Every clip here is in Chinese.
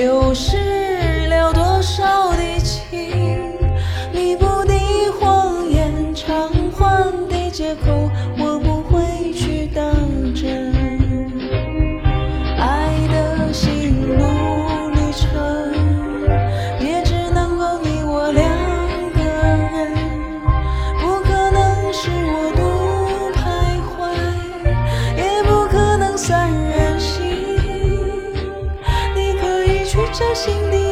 流失了多少的情？弥补的谎言，偿还的借口，心底。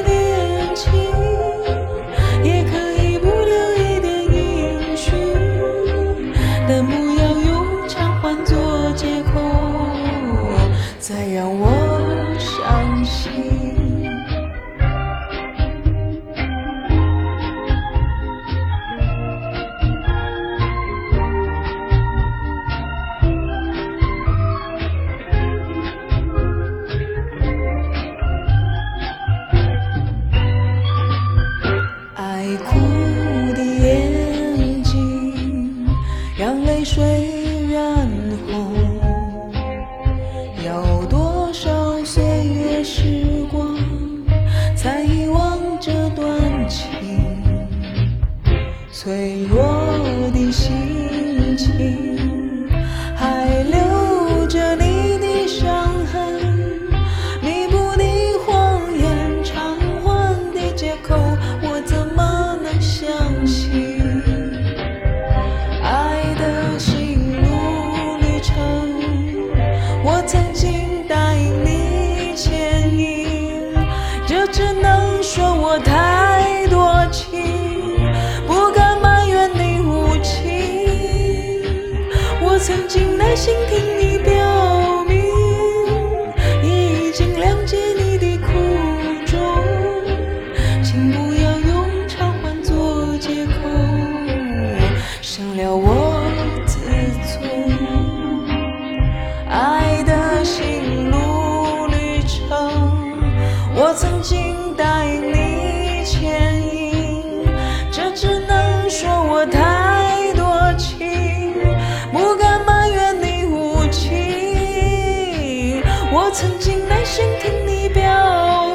脆弱的心情，还留着你的伤痕。弥补你谎言，偿还的借口，我怎么能相信？爱的心路旅程，我曾经答应你牵引，这只能说我太多情，曾经耐心听你表明，也已经谅解你的苦衷，请不要用偿还做借口，伤了我自尊。爱的心路旅程，我曾经答应你牵引，这只我曾经耐心听你表